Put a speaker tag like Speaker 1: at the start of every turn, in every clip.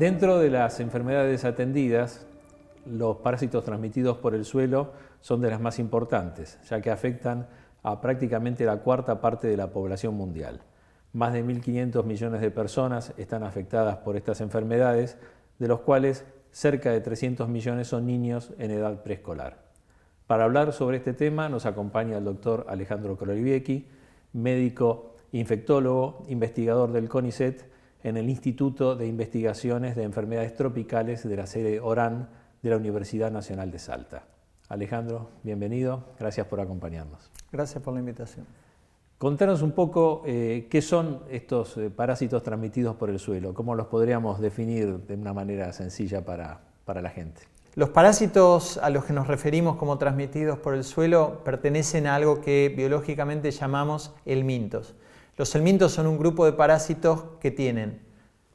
Speaker 1: Dentro de las enfermedades atendidas, los parásitos transmitidos por el suelo son de las más importantes, ya que afectan a prácticamente la cuarta parte de la población mundial. Más de 1.500 millones de personas están afectadas por estas enfermedades, de los cuales cerca de 300 millones son niños en edad preescolar. Para hablar sobre este tema nos acompaña el doctor Alejandro Kroliviecki, médico infectólogo, investigador del CONICET en el Instituto de Investigaciones de Enfermedades Tropicales de la sede ORAN de la Universidad Nacional de Salta. Alejandro, bienvenido, gracias por acompañarnos.
Speaker 2: Gracias por la invitación.
Speaker 1: Contanos un poco eh, qué son estos eh, parásitos transmitidos por el suelo, cómo los podríamos definir de una manera sencilla para, para la gente.
Speaker 2: Los parásitos a los que nos referimos como transmitidos por el suelo pertenecen a algo que biológicamente llamamos helmintos. Los helmintos son un grupo de parásitos que tienen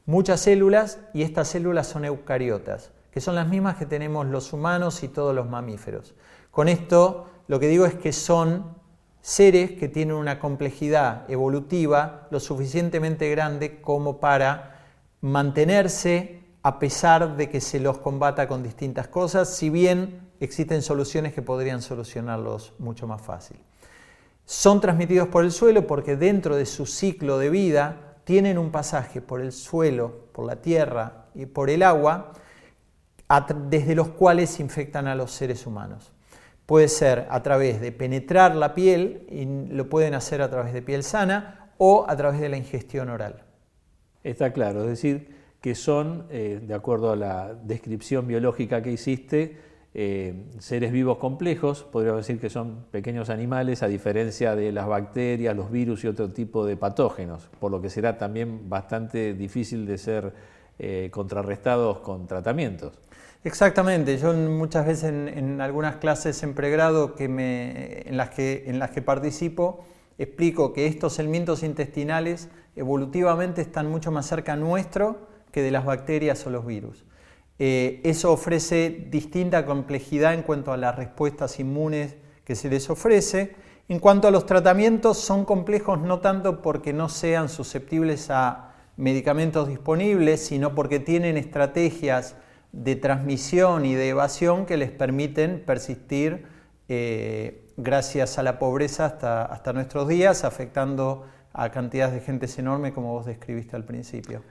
Speaker 2: muchas células y estas células son eucariotas, que son las mismas que tenemos los humanos y todos los mamíferos. Con esto lo que digo es que son seres que tienen una complejidad evolutiva lo suficientemente grande como para mantenerse a pesar de que se los combata con distintas cosas, si bien existen soluciones que podrían solucionarlos mucho más fácil. Son transmitidos por el suelo porque dentro de su ciclo de vida tienen un pasaje por el suelo, por la tierra y por el agua, desde los cuales infectan a los seres humanos. Puede ser a través de penetrar la piel, y lo pueden hacer a través de piel sana o a través de la ingestión oral.
Speaker 1: Está claro, es decir, que son, eh, de acuerdo a la descripción biológica que hiciste, eh, seres vivos complejos, podríamos decir que son pequeños animales, a diferencia de las bacterias, los virus y otro tipo de patógenos, por lo que será también bastante difícil de ser eh, contrarrestados con tratamientos.
Speaker 2: Exactamente, yo muchas veces en, algunas clases en pregrado que en, las que, en las que participo explico que estos elementos intestinales evolutivamente están mucho más cerca nuestro que de las bacterias o los virus. Eh, eso ofrece distinta complejidad en cuanto a las respuestas inmunes que se les ofrece. En cuanto a los tratamientos, son complejos no tanto porque no sean susceptibles a medicamentos disponibles, sino porque tienen estrategias de transmisión y de evasión que les permiten persistir eh, gracias a la pobreza hasta, hasta nuestros días, afectando a cantidades de gente enorme como vos describiste al principio.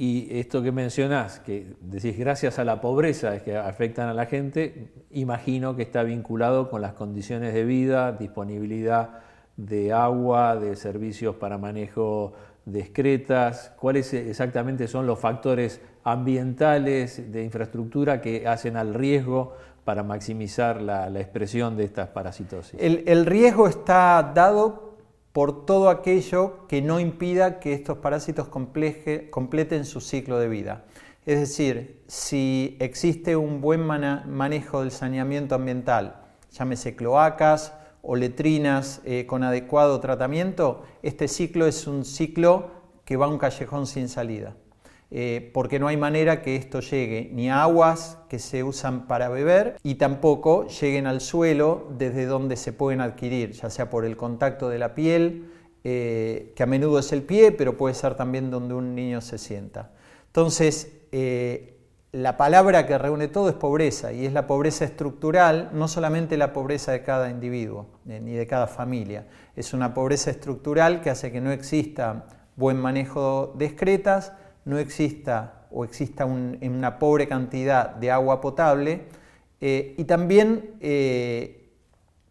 Speaker 1: Y esto que mencionás, que decís gracias a la pobreza es que afectan a la gente, imagino que está vinculado con las condiciones de vida, disponibilidad de agua, de servicios para manejo de excretas, cuáles exactamente son los factores ambientales, de infraestructura que hacen al riesgo para maximizar la, expresión de estas parasitosis.
Speaker 2: El, riesgo está dado por todo aquello que no impida que estos parásitos completen su ciclo de vida. Es decir, si existe un buen manejo del saneamiento ambiental, llámese cloacas o letrinas eh, con adecuado tratamiento, este ciclo es un ciclo que va a un callejón sin salida. Eh, porque no hay manera que esto llegue ni a aguas que se usan para beber y tampoco lleguen al suelo desde donde se pueden adquirir, ya sea por el contacto de la piel, eh, que a menudo es el pie, pero puede ser también donde un niño se sienta. Entonces, eh, la palabra que reúne todo es pobreza y es la pobreza estructural, no solamente la pobreza de cada individuo ni de cada familia, es una pobreza estructural que hace que no exista buen manejo de excretas, no exista o exista en una pobre cantidad de agua potable eh, y también eh,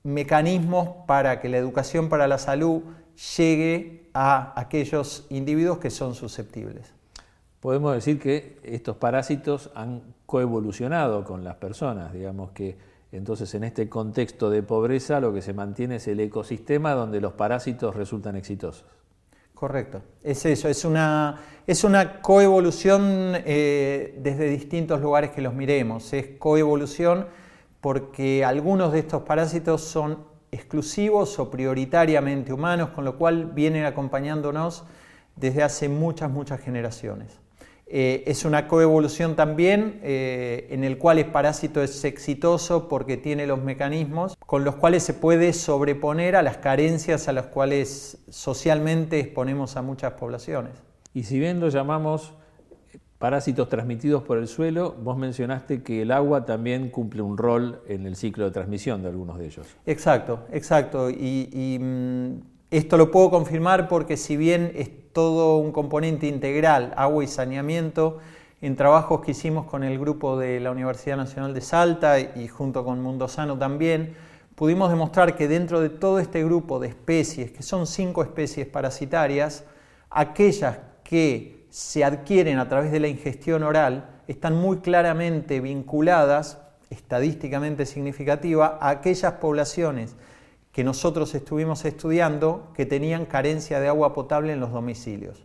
Speaker 2: mecanismos para que la educación para la salud llegue a aquellos individuos que son susceptibles.
Speaker 1: Podemos decir que estos parásitos han coevolucionado con las personas, digamos que entonces en este contexto de pobreza lo que se mantiene es el ecosistema donde los parásitos resultan exitosos.
Speaker 2: Correcto, es eso, es una, es una coevolución eh, desde distintos lugares que los miremos, es coevolución porque algunos de estos parásitos son exclusivos o prioritariamente humanos, con lo cual vienen acompañándonos desde hace muchas, muchas generaciones. Eh, es una coevolución también eh, en el cual el parásito es exitoso porque tiene los mecanismos con los cuales se puede sobreponer a las carencias a las cuales socialmente exponemos a muchas poblaciones.
Speaker 1: Y si bien lo llamamos Parásitos transmitidos por el suelo, vos mencionaste que el agua también cumple un rol en el ciclo de transmisión de algunos de ellos.
Speaker 2: Exacto, exacto. Y, mm, esto lo puedo confirmar porque si bien todo un componente integral, agua y saneamiento, en trabajos que hicimos con el grupo de la Universidad Nacional de Salta y junto con Mundo Sano también, pudimos demostrar que dentro de todo este grupo de especies, que son cinco especies parasitarias, aquellas que se adquieren a través de la ingestión oral están muy claramente vinculadas, estadísticamente significativa, a aquellas poblaciones que nosotros estuvimos estudiando que tenían carencia de agua potable en los domicilios.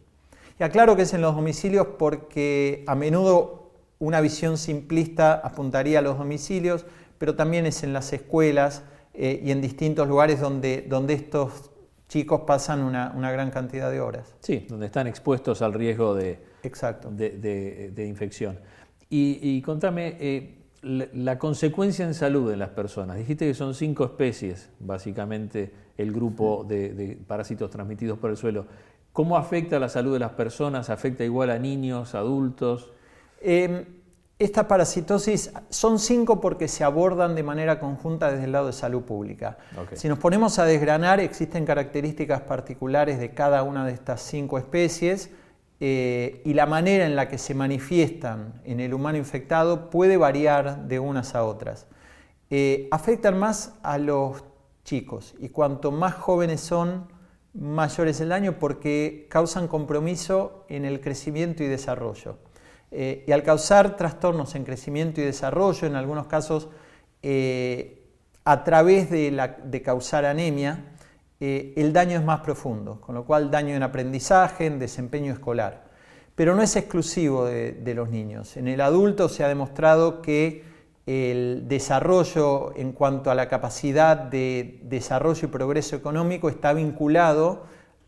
Speaker 2: Y aclaro que es en los domicilios porque a menudo una visión simplista apuntaría a los domicilios, pero también es en las escuelas eh, y en distintos lugares donde, donde estos chicos pasan una, gran cantidad de horas.
Speaker 1: Sí, donde están expuestos al riesgo de,
Speaker 2: Exacto.
Speaker 1: de, infección. Y, contame, eh, la, consecuencia en salud en las personas. Dijiste que son cinco especies, básicamente, el grupo de, parásitos transmitidos por el suelo. ¿Cómo afecta la salud de las personas? ¿Afecta igual a niños, adultos?
Speaker 2: Em, esta parasitosis son cinco porque se abordan de manera conjunta desde el lado de salud pública. Si nos ponemos a desgranar, existen características particulares de cada una de estas cinco especies eh, y la manera en la que se manifiestan en el humano infectado puede variar de unas a otras. Eh, afectan más a los chicos y cuanto más jóvenes son, mayor es el daño porque causan compromiso en el crecimiento y desarrollo. Eh, y al causar trastornos en crecimiento y desarrollo, en algunos casos a través de, causar anemia, eh, el daño es más profundo, con lo cual daño en aprendizaje, en desempeño escolar. Pero no es exclusivo de, los niños. En el adulto se ha demostrado que el desarrollo en cuanto a la capacidad de desarrollo y progreso económico está vinculado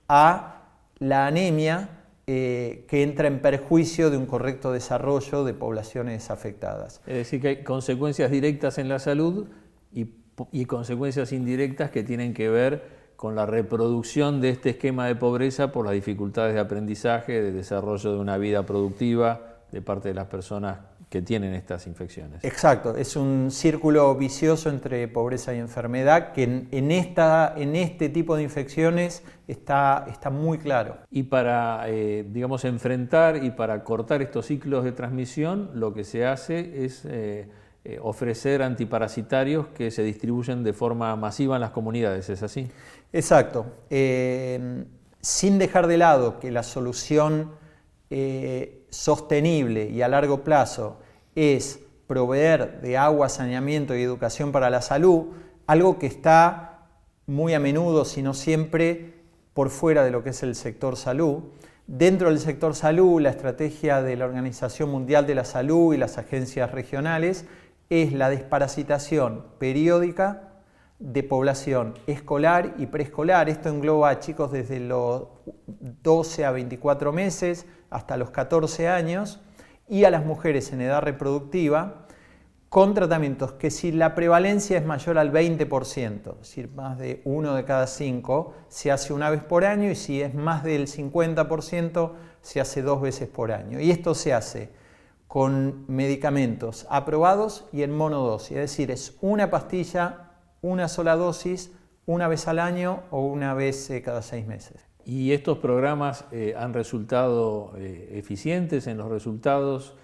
Speaker 2: a la anemia eh, que entra en perjuicio de un correcto desarrollo de poblaciones afectadas.
Speaker 1: Es decir, que hay consecuencias directas en la salud y, consecuencias indirectas que tienen que ver con la reproducción de este esquema de pobreza por las dificultades de aprendizaje, de desarrollo de una vida productiva de parte de las personas que tienen estas infecciones.
Speaker 2: Exacto, es un círculo vicioso entre pobreza y enfermedad que en, esta, en este tipo de infecciones está, está muy claro.
Speaker 1: Y para, eh, digamos, enfrentar y para cortar estos ciclos de transmisión, lo que se hace es eh, eh, ofrecer antiparasitarios que se distribuyen de forma masiva en las comunidades, ¿es así?
Speaker 2: Exacto. sin dejar de lado que la solución sostenible y a largo plazo es proveer de agua, saneamiento y educación para la salud, algo que está muy a menudo, si no siempre, por fuera de lo que es el sector salud. Dentro del sector salud, la estrategia de la Organización Mundial de la Salud y las agencias regionales es la desparasitación periódica de población escolar y preescolar. Esto engloba a chicos desde los 12 a 24 meses hasta los 14 años y a las mujeres en edad reproductiva con tratamientos que si la prevalencia es mayor al 20%, es decir, más de uno de cada cinco, se hace una vez por año y si es más del 50%, se hace dos veces por año. Y esto se hace con medicamentos aprobados y en monodosis, es decir, es una pastilla, una sola dosis, una vez al año o una vez eh, cada seis meses.
Speaker 1: ¿Y estos programas eh, han resultado eh, eficientes en los resultados?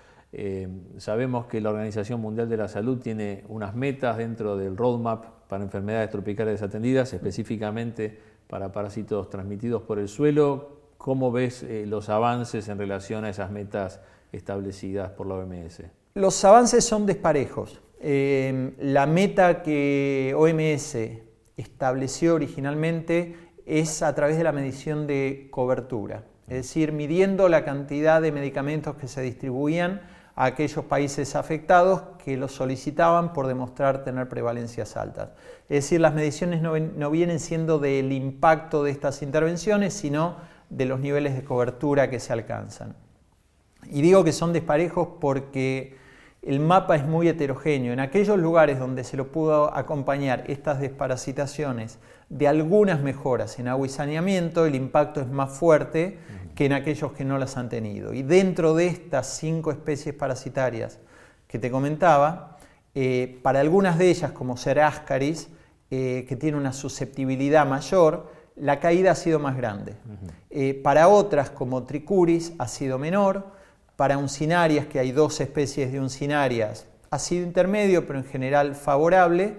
Speaker 1: Sabemos que la Organización Mundial de la Salud tiene unas metas dentro del roadmap para enfermedades tropicales desatendidas, específicamente para parásitos transmitidos por el suelo. ¿Cómo ves los avances en relación a esas metas establecidas por la OMS?
Speaker 2: Los avances son desparejos. la meta que OMS estableció originalmente es a través de la medición de cobertura, es decir, midiendo la cantidad de medicamentos que se distribuían a aquellos países afectados que los solicitaban por demostrar tener prevalencias altas. Es decir, las mediciones no, vienen siendo del impacto de estas intervenciones, sino de los niveles de cobertura que se alcanzan. Y digo que son desparejos porque el mapa es muy heterogéneo. En aquellos lugares donde se lo pudo acompañar estas desparasitaciones de algunas mejoras en agua y saneamiento, el impacto es más fuerte que en aquellos que no las han tenido. Y dentro de estas cinco especies parasitarias que te comentaba, eh, para algunas de ellas, como ser ascaris, eh, que tiene una susceptibilidad mayor, la caída ha sido más grande. Eh, para otras, como tricuris, ha sido menor. Para uncinarias, que hay dos especies de uncinarias, ha sido intermedio, pero en general favorable.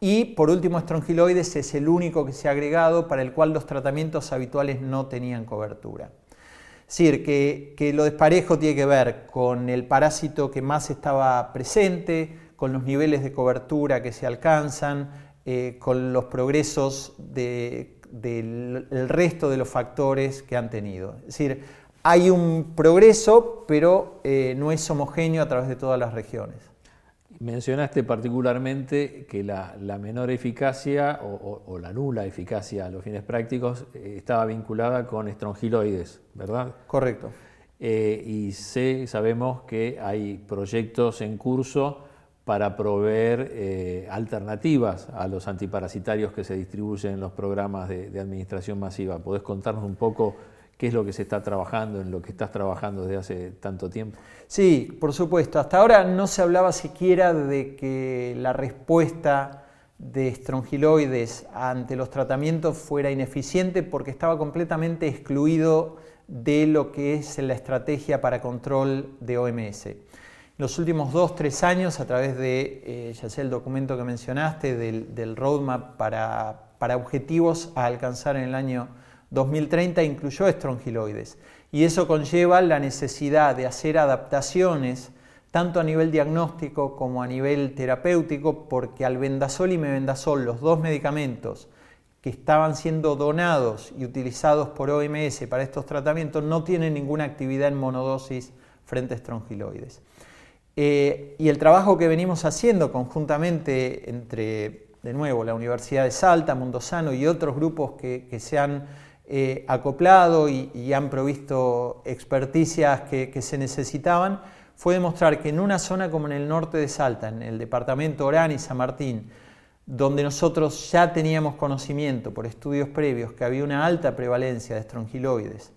Speaker 2: Y por último, estrongiloides es el único que se ha agregado para el cual los tratamientos habituales no tenían cobertura. Es decir, que, lo desparejo tiene que ver con el parásito que más estaba presente, con los niveles de cobertura que se alcanzan, eh, con los progresos del resto de los factores que han tenido. Es decir, hay un progreso, pero eh, no es homogéneo a través de todas las regiones.
Speaker 1: Mencionaste particularmente que la, menor eficacia o, la nula eficacia a los fines prácticos eh, estaba vinculada con estrongiloides, ¿verdad?
Speaker 2: Correcto.
Speaker 1: Eh, y sé, sabemos que hay proyectos en curso para proveer eh, alternativas a los antiparasitarios que se distribuyen en los programas de, de administración masiva. ¿Podés contarnos un poco qué es lo que se está trabajando, en lo que estás trabajando desde hace tanto tiempo.
Speaker 2: Sí, por supuesto. Hasta ahora no se hablaba siquiera de que la respuesta de estrongiloides ante los tratamientos fuera ineficiente porque estaba completamente excluido de lo que es la estrategia para control de OMS. Los últimos dos, tres años, a través de, eh, ya sé, el documento que mencionaste, del, roadmap para, para objetivos a alcanzar en el año 2030 incluyó estrongiloides y eso conlleva la necesidad de hacer adaptaciones tanto a nivel diagnóstico como a nivel terapéutico porque albendazol y mebendazol, los dos medicamentos que estaban siendo donados y utilizados por OMS para estos tratamientos no tienen ninguna actividad en monodosis frente a estrongiloides. Eh, y el trabajo que venimos haciendo conjuntamente entre, de nuevo, la Universidad de Salta, Mundo Sano y otros grupos que se han eh, acoplado y, han provisto experticias que, se necesitaban, fue demostrar que en una zona como en el norte de Salta, en el departamento Orán y San Martín, donde nosotros ya teníamos conocimiento por estudios previos que había una alta prevalencia de estrongiloides,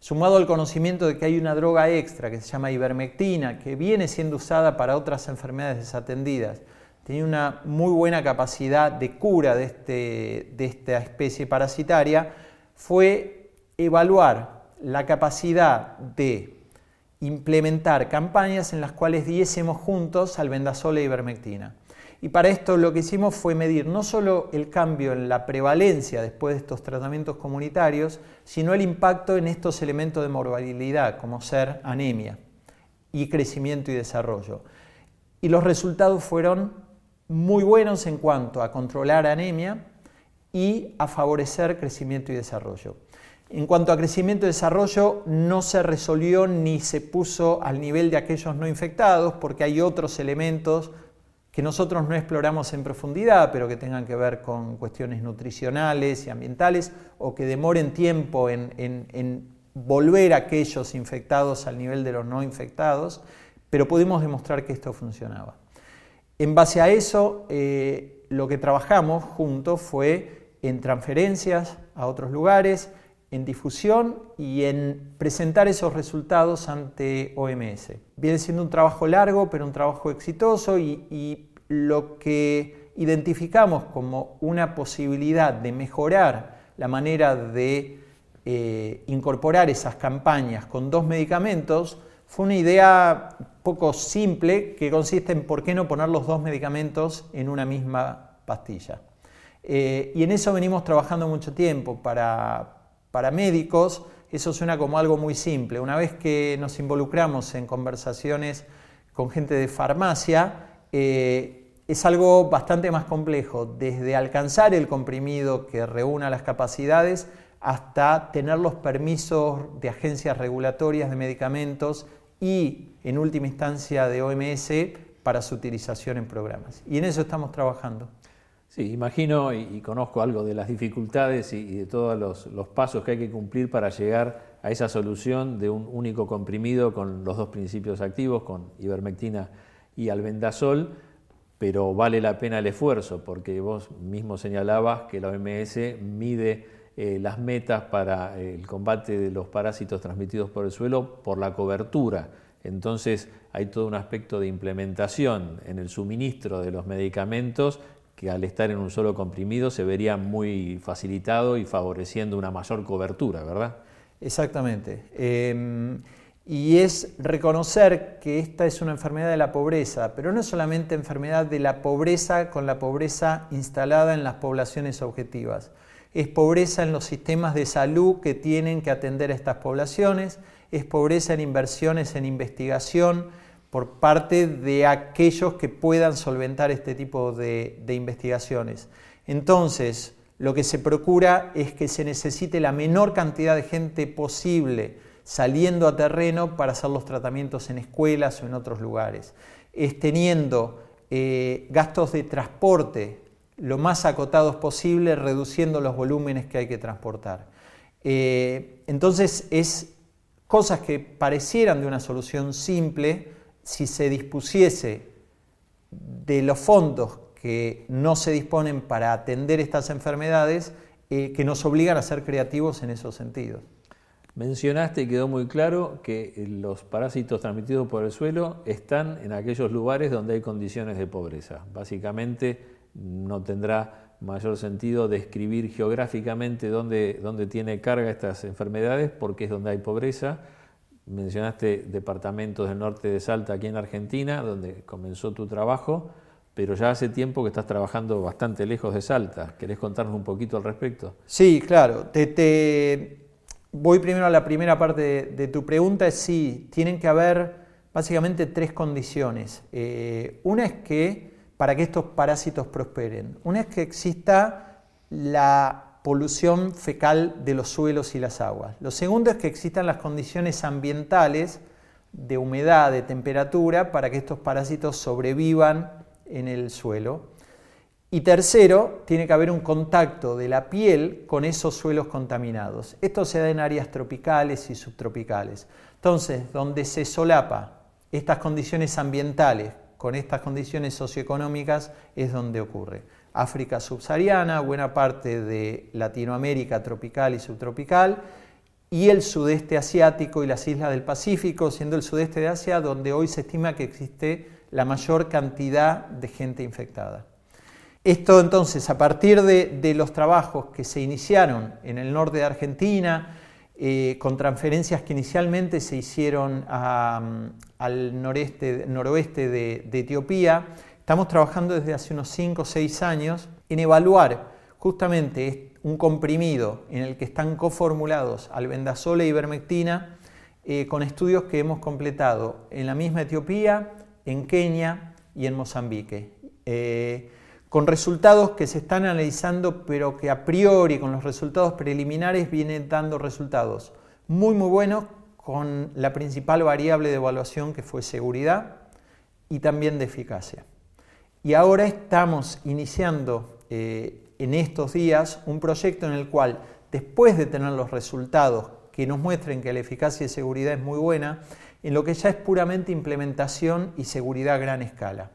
Speaker 2: sumado al conocimiento de que hay una droga extra que se llama ivermectina, que viene siendo usada para otras enfermedades desatendidas, tenía una muy buena capacidad de cura de, este, de esta especie parasitaria, fue evaluar la capacidad de implementar campañas en las cuales diésemos juntos albendazol e ivermectina. Y para esto lo que hicimos fue medir no solo el cambio en la prevalencia después de estos tratamientos comunitarios, sino el impacto en estos elementos de morbilidad, como ser anemia y crecimiento y desarrollo. Y los resultados fueron muy buenos en cuanto a controlar anemia, y a favorecer crecimiento y desarrollo. En cuanto a crecimiento y desarrollo, no se resolvió ni se puso al nivel de aquellos no infectados, porque hay otros elementos que nosotros no exploramos en profundidad, pero que tengan que ver con cuestiones nutricionales y ambientales, o que demoren tiempo en, volver a aquellos infectados al nivel de los no infectados, pero pudimos demostrar que esto funcionaba. En base a eso, eh, lo que trabajamos juntos fue en transferencias a otros lugares, en difusión y en presentar esos resultados ante OMS. Viene siendo un trabajo largo, pero un trabajo exitoso y, lo que identificamos como una posibilidad de mejorar la manera de eh, incorporar esas campañas con dos medicamentos fue una idea poco simple que consiste en por qué no poner los dos medicamentos en una misma pastilla. Eh, y en eso venimos trabajando mucho tiempo. Para, médicos eso suena como algo muy simple. Una vez que nos involucramos en conversaciones con gente de farmacia, eh, es algo bastante más complejo, desde alcanzar el comprimido que reúna las capacidades hasta tener los permisos de agencias regulatorias de medicamentos y, en última instancia, de OMS para su utilización en programas. Y en eso estamos trabajando.
Speaker 1: Sí, imagino y, conozco algo de las dificultades y, de todos los, pasos que hay que cumplir para llegar a esa solución de un único comprimido con los dos principios activos, con ivermectina y albendazol, pero vale la pena el esfuerzo porque vos mismo señalabas que la OMS mide eh, las metas para el combate de los parásitos transmitidos por el suelo por la cobertura. Entonces hay todo un aspecto de implementación en el suministro de los medicamentos que al estar en un solo comprimido se vería muy facilitado y favoreciendo una mayor cobertura, ¿verdad?
Speaker 2: Exactamente. Em, y es reconocer que esta es una enfermedad de la pobreza, pero no solamente enfermedad de la pobreza con la pobreza instalada en las poblaciones objetivas. Es pobreza en los sistemas de salud que tienen que atender a estas poblaciones, es pobreza en inversiones en investigación, por parte de aquellos que puedan solventar este tipo de, investigaciones. Entonces, lo que se procura es que se necesite la menor cantidad de gente posible saliendo a terreno para hacer los tratamientos en escuelas o en otros lugares. Es teniendo eh, gastos de transporte lo más acotados posible, reduciendo los volúmenes que hay que transportar. Eh, entonces, es cosas que parecieran de una solución simple, si se dispusiese de los fondos que no se disponen para atender estas enfermedades, eh, que nos obligan a ser creativos en esos sentidos.
Speaker 1: Mencionaste y quedó muy claro que eh, los parásitos transmitidos por el suelo están en aquellos lugares donde hay condiciones de pobreza. Básicamente no tendrá mayor sentido describir geográficamente dónde, dónde tiene carga estas enfermedades porque es donde hay pobreza Mencionaste departamentos del norte de Salta aquí en Argentina, donde comenzó tu trabajo, pero ya hace tiempo que estás trabajando bastante lejos de Salta. ¿Querés contarnos un poquito al respecto?
Speaker 2: Sí, claro. Te, Voy primero a la primera parte de, tu pregunta. Es sí, tienen que haber básicamente tres condiciones. Eh, una es que, para que estos parásitos prosperen, una es que exista la polución fecal de los suelos y las aguas. Lo segundo es que existan las condiciones ambientales de humedad, de temperatura, para que estos parásitos sobrevivan en el suelo. Y tercero, tiene que haber un contacto de la piel con esos suelos contaminados. Esto se da en áreas tropicales y subtropicales. Entonces, donde se solapa estas condiciones ambientales con estas condiciones socioeconómicas es donde ocurre. África subsahariana, buena parte de Latinoamérica tropical y subtropical, y el sudeste asiático y las islas del Pacífico, siendo el sudeste de Asia donde hoy se estima que existe la mayor cantidad de gente infectada. Esto entonces, a partir de, los trabajos que se iniciaron en el norte de Argentina, eh, con transferencias que inicialmente se hicieron al noreste, noroeste de Etiopía, Estamos trabajando desde hace unos 5 o 6 años en evaluar justamente un comprimido en el que están coformulados albendazole y ivermectina eh, con estudios que hemos completado en la misma Etiopía, en Kenia y en Mozambique. Eh, con resultados que se están analizando, pero que a priori con los resultados preliminares vienen dando resultados muy muy buenos con la principal variable de evaluación que fue seguridad y también de eficacia. Y ahora estamos iniciando eh, en estos días un proyecto en el cual, después de tener los resultados que nos muestren que la eficacia y seguridad es muy buena, en lo que ya es puramente implementación y seguridad a gran escala.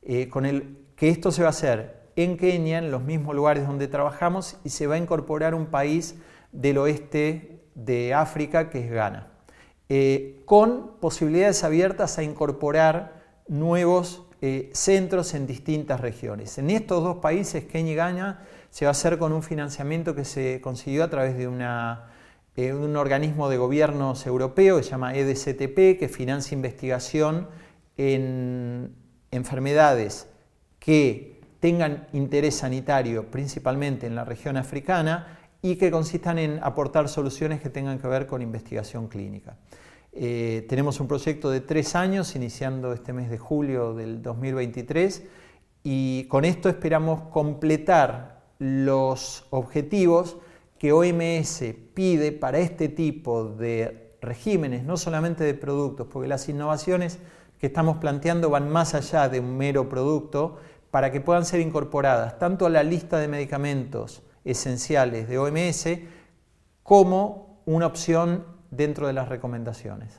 Speaker 2: Eh, con el, que esto se va a hacer en Kenia, en los mismos lugares donde trabajamos, y se va a incorporar un país del oeste de África, que es Ghana, eh, con posibilidades abiertas a incorporar nuevos eh, centros en distintas regiones. En estos dos países, Kenia y Ghana, se va a hacer con un financiamiento que se consiguió a través de eh, un organismo de gobiernos europeo que se llama EDCTP, que financia investigación en enfermedades que tengan interés sanitario, principalmente en la región africana, y que consistan en aportar soluciones que tengan que ver con investigación clínica. Eh, tenemos un proyecto de tres años, iniciando este mes de julio del 2023, y con esto esperamos completar los objetivos que OMS pide para este tipo de regímenes, no solamente de productos, porque las innovaciones que estamos planteando van más allá de un mero producto, para que puedan ser incorporadas tanto a la lista de medicamentos esenciales de OMS como una opción dentro de las recomendaciones.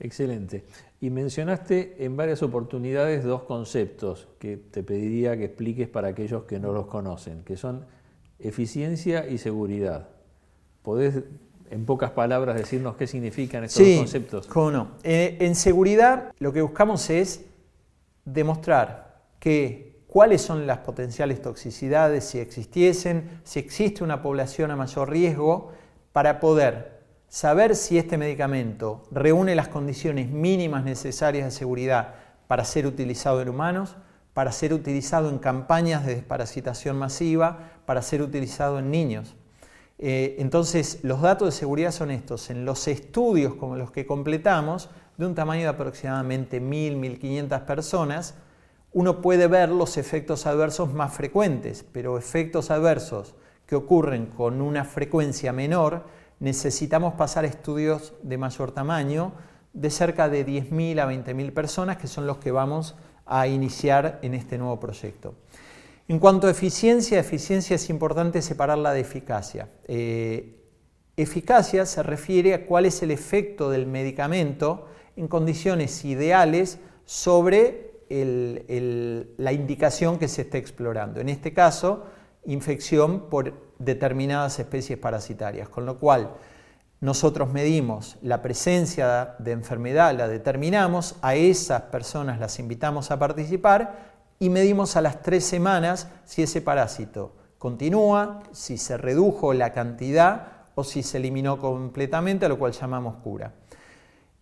Speaker 1: Excelente. Y mencionaste en varias oportunidades dos conceptos que te pediría que expliques para aquellos que no los conocen, que son eficiencia y seguridad. ¿Podés en pocas palabras decirnos qué significan estos dos conceptos?
Speaker 2: Cómo no. Eh, en seguridad lo que buscamos es demostrar que cuáles son las potenciales toxicidades si existiesen, si existe una población a mayor riesgo, para poder saber si este medicamento reúne las condiciones mínimas necesarias de seguridad para ser utilizado en humanos, para ser utilizado en campañas de desparasitación masiva, para ser utilizado en niños. Eh, entonces, los datos de seguridad son estos. En los estudios como los que completamos, de un tamaño de aproximadamente 1.000, 1.500 personas, uno puede ver los efectos adversos más frecuentes, pero efectos adversos que ocurren con una frecuencia menor, necesitamos pasar estudios de mayor tamaño, de cerca de 10.000 a 20.000 personas, que son los que vamos a iniciar en este nuevo proyecto. En cuanto a eficiencia, eficiencia es importante separarla de eficacia. Eh, eficacia se refiere a cuál es el efecto del medicamento en condiciones ideales sobre la indicación que se está explorando. En este caso, infección por determinadas especies parasitarias, con lo cual nosotros medimos la presencia de enfermedad, la determinamos, a esas personas las invitamos a participar y medimos a las tres semanas si ese parásito continúa, si se redujo la cantidad o si se eliminó completamente, a lo cual llamamos cura.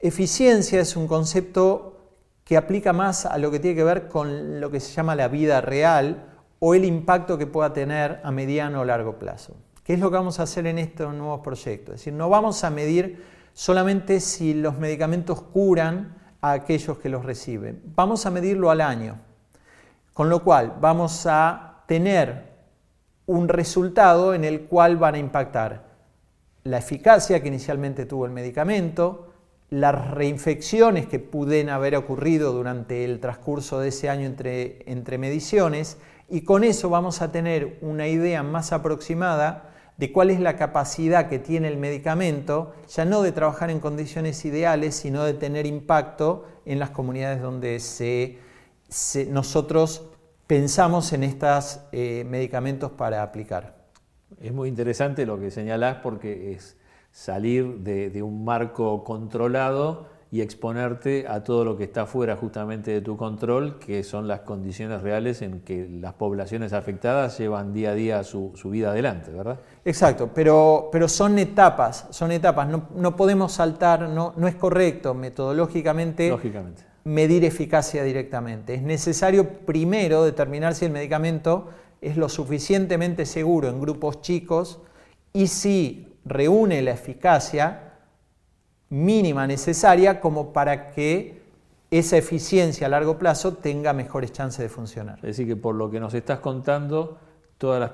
Speaker 2: Eficiencia es un concepto que aplica más a lo que tiene que ver con lo que se llama la vida real o el impacto que pueda tener a mediano o largo plazo. ¿Qué es lo que vamos a hacer en estos nuevos proyectos? Es decir, no vamos a medir solamente si los medicamentos curan a aquellos que los reciben, vamos a medirlo al año. Con lo cual vamos a tener un resultado en el cual van a impactar la eficacia que inicialmente tuvo el medicamento, las reinfecciones que pudieran haber ocurrido durante el transcurso de ese año entre, entre mediciones y con eso vamos a tener una idea más aproximada de cuál es la capacidad que tiene el medicamento, ya no de trabajar en condiciones ideales, sino de tener impacto en las comunidades donde nosotros pensamos en estos eh, medicamentos para aplicar.
Speaker 1: Es muy interesante lo que señalás porque es salir de, un marco controlado y exponerte a todo lo que está fuera justamente de tu control, que son las condiciones reales en que las poblaciones afectadas llevan día a día su, vida adelante, ¿verdad?
Speaker 2: Exacto, pero, pero son etapas, son etapas, no, no podemos saltar, no, no es correcto metodológicamente
Speaker 1: Lógicamente
Speaker 2: medir eficacia directamente. Es necesario primero determinar si el medicamento es lo suficientemente seguro en grupos chicos y si reúne la eficacia mínima necesaria como para que esa eficiencia a largo plazo tenga mejores chances de funcionar.
Speaker 1: Es decir, que por lo que nos estás contando, todos los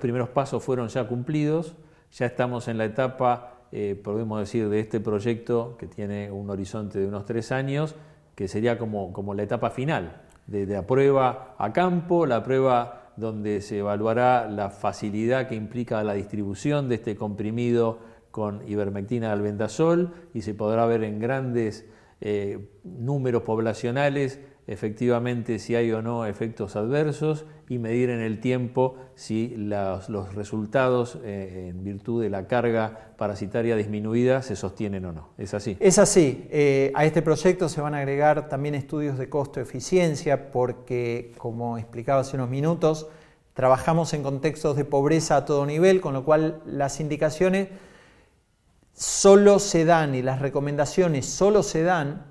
Speaker 1: primeros pasos fueron ya cumplidos, ya estamos en la etapa, eh, podemos decir, de este proyecto que tiene un horizonte de unos tres años que sería como, como la etapa final de, la prueba a campo, la prueba donde se evaluará la facilidad que implica la distribución de este comprimido con ivermectina albendazol y se podrá ver en grandes eh, números poblacionales efectivamente si hay o no efectos adversos y medir en el tiempo si los, resultados eh, en virtud de la carga parasitaria disminuida se sostienen o no. ¿Es así?
Speaker 2: Es así. Eh, a este proyecto se van a agregar también estudios de costo-eficiencia porque, como explicaba hace unos minutos, trabajamos en contextos de pobreza a todo nivel, con lo cual las indicaciones solo se dan y las recomendaciones solo se dan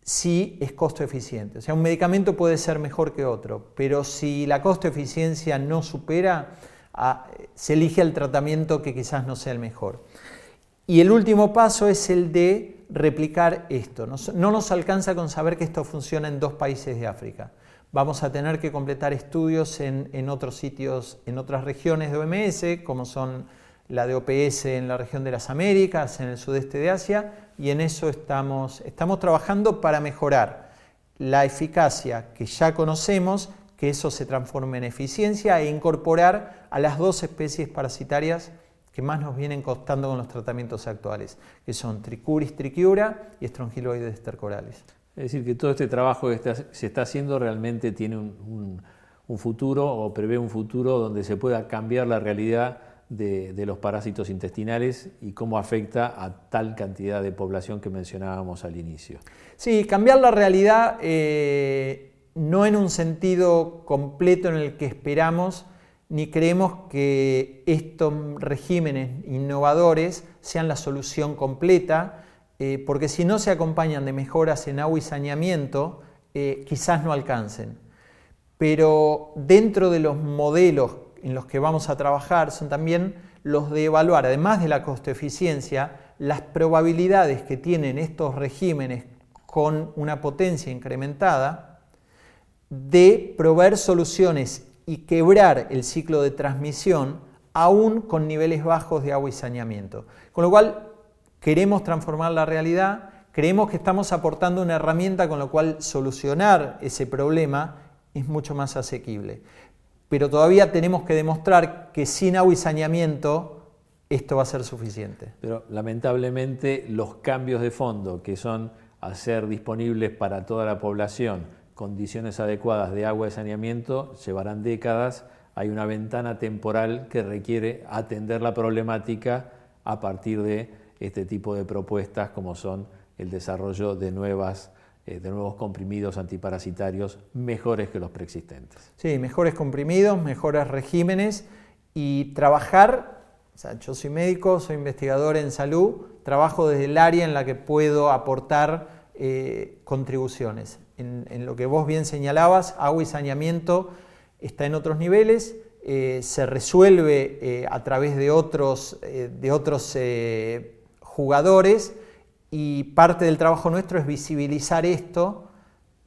Speaker 2: si es costo eficiente. O sea, un medicamento puede ser mejor que otro, pero si la costo eficiencia no supera, ah, se elige el tratamiento que quizás no sea el mejor. Y el último paso es el de replicar esto. No nos alcanza con saber que esto funciona en dos países de África. Vamos a tener que completar estudios en, en otros sitios, en otras regiones de OMS, como son la de OPS en la región de las Américas, en el sudeste de Asia, y en eso estamos, estamos trabajando para mejorar la eficacia que ya conocemos, que eso se transforme en eficiencia e incorporar a las dos especies parasitarias que más nos vienen costando con los tratamientos actuales, que son Tricuris trichiura y Strongyloides stercoralis.
Speaker 1: Es decir, que todo este trabajo que se está haciendo realmente tiene un futuro o prevé un futuro donde se pueda cambiar la realidad de, los parásitos intestinales y cómo afecta a tal cantidad de población que mencionábamos al inicio.
Speaker 2: Sí, cambiar la realidad eh, no en un sentido completo en el que esperamos, ni creemos que estos regímenes innovadores sean la solución completa, eh, porque si no se acompañan de mejoras en agua y saneamiento, eh, quizás no alcancen. Pero dentro de los modelos en los que vamos a trabajar son también los de evaluar, además de la costo-eficiencia, las probabilidades que tienen estos regímenes con una potencia incrementada de proveer soluciones y quebrar el ciclo de transmisión aún con niveles bajos de agua y saneamiento. Con lo cual, queremos transformar la realidad, creemos que estamos aportando una herramienta con la cual solucionar ese problema es mucho más asequible pero todavía tenemos que demostrar que sin agua y saneamiento esto va a ser suficiente.
Speaker 1: Pero lamentablemente los cambios de fondo que son hacer disponibles para toda la población condiciones adecuadas de agua y saneamiento llevarán décadas. Hay una ventana temporal que requiere atender la problemática a partir de este tipo de propuestas como son el desarrollo de nuevas de nuevos comprimidos antiparasitarios mejores que los preexistentes.
Speaker 2: Sí, mejores comprimidos, mejores regímenes y trabajar, yo soy médico, soy investigador en salud, trabajo desde el área en la que puedo aportar eh, contribuciones. En, lo que vos bien señalabas, agua y saneamiento está en otros niveles, eh, se resuelve a través de otros, de otros jugadores, y parte del trabajo nuestro es visibilizar esto,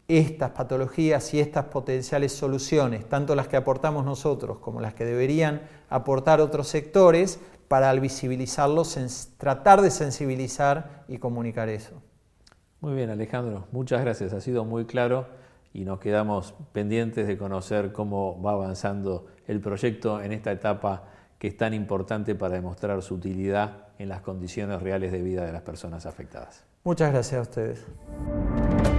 Speaker 2: estas patologías y estas potenciales soluciones, tanto las que aportamos nosotros como las que deberían aportar otros sectores, para al visibilizarlos, tratar de sensibilizar y comunicar eso.
Speaker 1: Muy bien, Alejandro, muchas gracias. Ha sido muy claro y nos quedamos pendientes de conocer cómo va avanzando el proyecto en esta etapa que es tan importante para demostrar su utilidad en las condiciones reales de vida de las personas afectadas.
Speaker 2: Muchas gracias a ustedes.